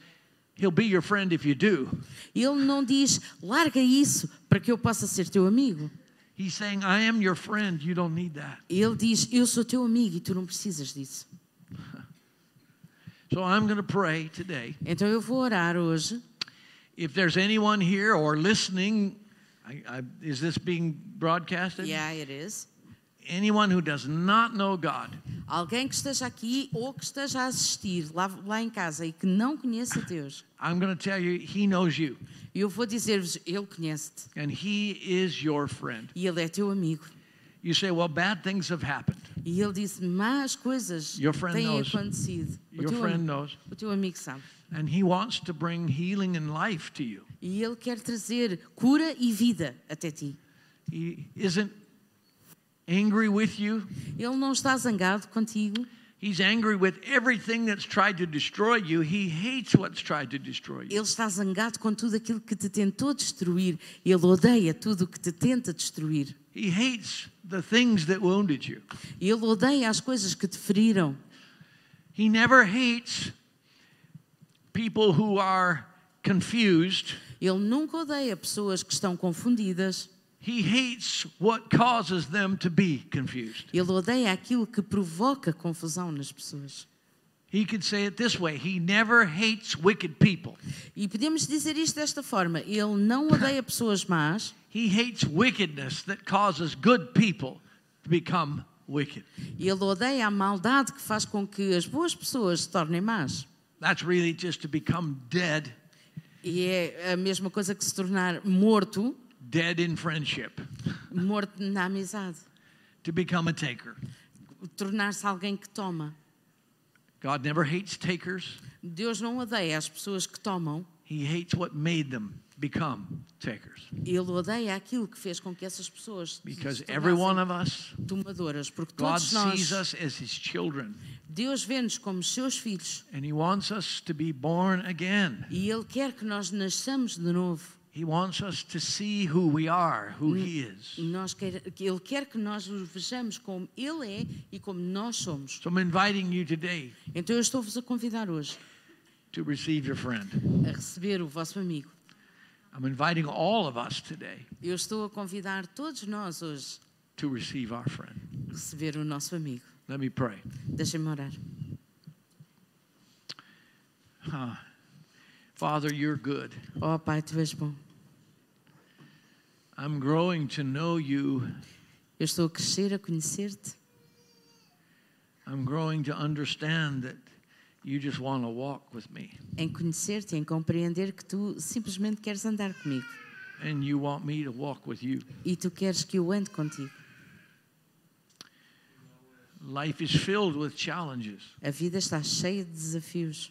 he'll be your friend if you do. Ele não diz larga isso para que eu possa ser teu amigo. He's saying I am your friend, you don't need that. Ele diz eu sou teu amigo e tu não precisas disso. [laughs] So I'm going to pray today. Então eu vou orar hoje. If there's anyone here or listening, I, I, is this being broadcasted? Yeah, it is. Anyone who does not know God, Alguém que esteja aqui ou que esteja a assistir lá, lá em casa e que não conheça Deus. I'm going to tell you, He knows you eu vou dizer-vos, Ele conhece-te and He is your friend. e Ele é teu amigo. You say, well, bad things have happened. E Ele disse, más coisas Your friend têm knows. acontecido. O Your teu, friend am- knows. o teu amigo sabe. And He wants to bring healing and life to you. E Ele quer trazer cura e vida até ti. He isn't angry with you. Ele não está zangado contigo. He's angry with everything that's tried to destroy you. He hates what's tried to destroy you. Ele está zangado com tudo aquilo que te tentou destruir. Ele odeia tudo o que te tenta destruir. He hates the things that wounded you. Ele odeia as coisas que te feriram. He never hates people who are confused. Ele nunca odeia pessoas que estão confundidas. He hates what causes them to be confused. Ele odeia aquilo que provoca confusão nas pessoas. He could say it this way He never hates wicked people, E podemos dizer isto desta forma: Ele não odeia [coughs] pessoas más, He hates wickedness that causes good people to become wicked. ele odeia a maldade que faz com que as boas pessoas se tornem más. That's really just to become dead, E é a mesma coisa que se tornar morto, dead in friendship, morto na amizade. to become a taker. Tornar-se alguém que toma. God never hates takers, Deus não odeia as pessoas que tomam, He hates what made them become takers. Ele odeia aquilo que fez com que essas pessoas Because se every one of us, tomadoras, porque God todos nós, sees us as His children, Deus vê-nos como seus filhos and He wants us to be born again. e Ele quer que nós nasçamos de novo. He wants us to see who we are, who He is. Nós quer, que Ele quer que nós o vejamos como Ele é e como nós somos. So I'm inviting you today Então eu estou-vos a convidar hoje to receive your friend. a receber o vosso amigo. I'm inviting all of us today Eu estou a convidar todos nós hoje to receive our friend. receber o nosso amigo. Let me pray. Deixem-me orar. Ah, Father, you're good. Oh Pai, Tu és bom. I'm growing to know you. Eu estou a crescer a conhecer-te. I'm growing to understand that you just want to walk with me em conhecer-te, em compreender que tu simplesmente queres andar comigo and you want me to walk with you. e tu queres que eu ande contigo. Life is filled with challenges. A vida está cheia de desafios.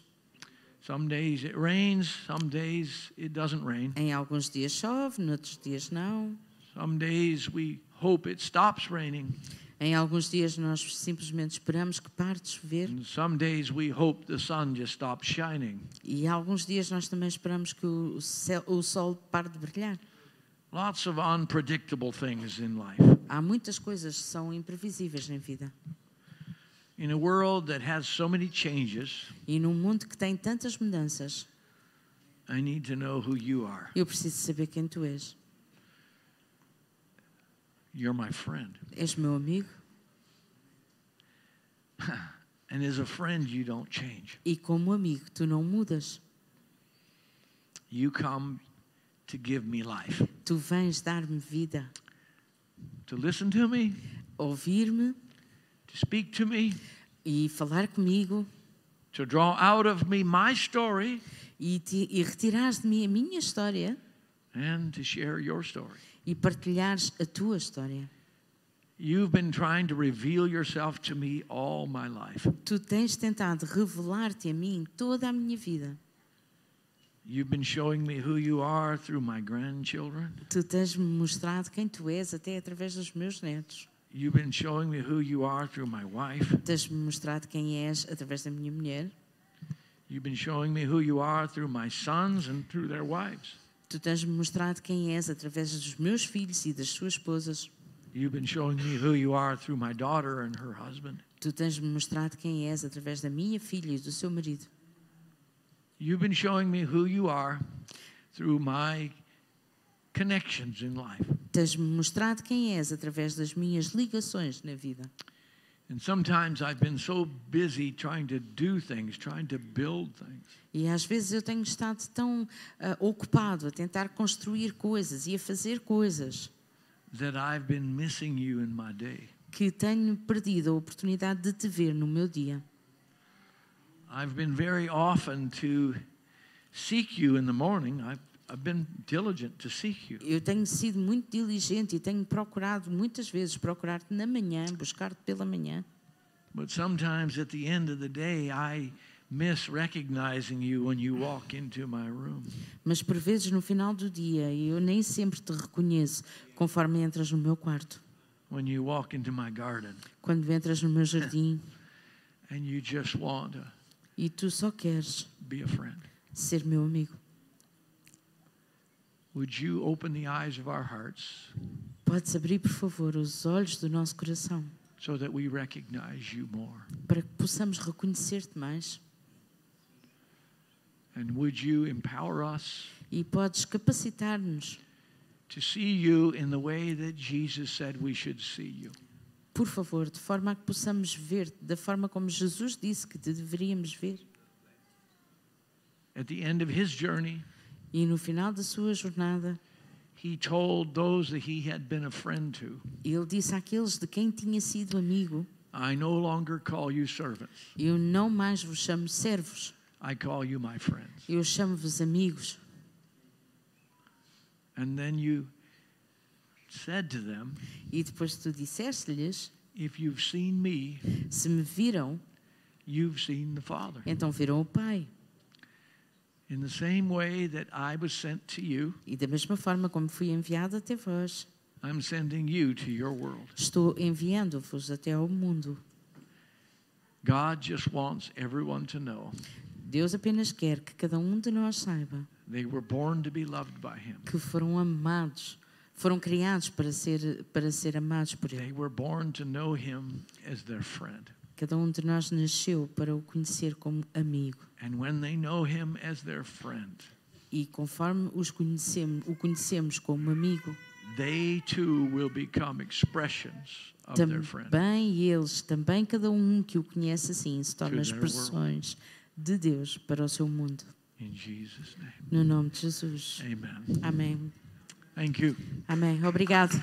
Some days it rains, some days it doesn't rain. Em alguns dias chove, noutros dias não. Some days we hope it stops raining, Em alguns dias nós simplesmente esperamos que pare de chover and some days we hope the sun just stops shining. e alguns dias nós também esperamos que o, céu, o sol pare de brilhar. Lots of unpredictable things in life. Há muitas coisas que são imprevisíveis na vida. In a world that has so many changes, E num mundo que tem tantas mudanças, I need to know who you are. eu preciso saber quem tu és. You're my friend. És meu amigo [laughs] And as a friend, you don't change. e como amigo tu não mudas. You come to give me life, Tu vens dar-me vida, to listen to me, ouvir-me to speak to me, e falar comigo to draw out of me my story, e, te, e retirares de mim a minha história and to share your story. e partilhares a tua história. You've been trying to reveal yourself to me all my life. Tu tens tentado revelar-te a mim toda a minha vida. You've been showing me who you are through my grandchildren. Tu tens-me mostrado quem tu és até através dos meus netos. You've been showing me who you are through my wife. Tens-me mostrado quem és através da minha mulher. You've been showing me who you are through my sons and through their wives. Tu tens-me mostrado quem és através dos meus filhos e das suas esposas. You've been showing me who you are through my daughter and her husband. Tu tens-me mostrado quem és através da minha filha e do seu marido. You've been showing me who you are through my connections in life. Tens-me mostrado quem és através das minhas ligações na vida. And sometimes I've been so busy trying to do things, trying to build things, E às vezes eu tenho estado tão ah, ocupado a tentar construir coisas e a fazer coisas that I've been missing you in my day. que tenho perdido a oportunidade de te ver no meu dia. I've been very often to seek you in the morning. I've, I've been diligent to seek you. Eu tenho sido muito diligente e tenho procurado muitas vezes procurar-te na manhã, buscar-te pela manhã. But sometimes at the end of the day, I miss recognizing you when you walk into my room. Mas por vezes no final do dia eu nem sempre te reconheço conforme entras no meu quarto, When you walk into my garden quando entras no meu jardim and you just want to e tu só queres be a friend. ser meu amigo. Would you open the eyes of our hearts Podes abrir, por favor, os olhos do nosso coração so that we recognize you more. para que possamos reconhecer-te mais. And would you empower us E podes capacitar-nos, to see you in the way that Jesus said we should see you? por favor, de forma a que possamos ver da forma como Jesus disse que te deveríamos ver. At the end of his journey, E no final da sua jornada, he told those that he had been a friend to, ele disse àqueles de quem tinha sido amigo: I no longer call you servants, Eu não mais vos chamo servos, I call you my friends. eu chamo-vos amigos. And then you said to them, E depois tu disseste-lhes: If you've seen me, Se me viram, you've seen the Father. então viram o Pai. In the same way that I was sent to you, E da mesma forma como fui enviado até vós, I'm sending you to your world. estou enviando-vos até ao mundo. God just wants everyone to know Deus apenas quer que cada um de nós saiba they were born to be loved by Him. que foram amados, foram criados para ser, para ser amados por They Ele. were born to know Him as their friend. Cada um de nós nasceu para o conhecer como amigo. And when they know Him as their friend, E conforme os conhecemos, o conhecemos como amigo, they too will become expressions of their friend. também eles, também cada um que o conhece assim, se torna expressões de Deus para o seu mundo. In Jesus' name. No nome de Jesus. Amen. Amém. Thank you. Amém. Obrigado.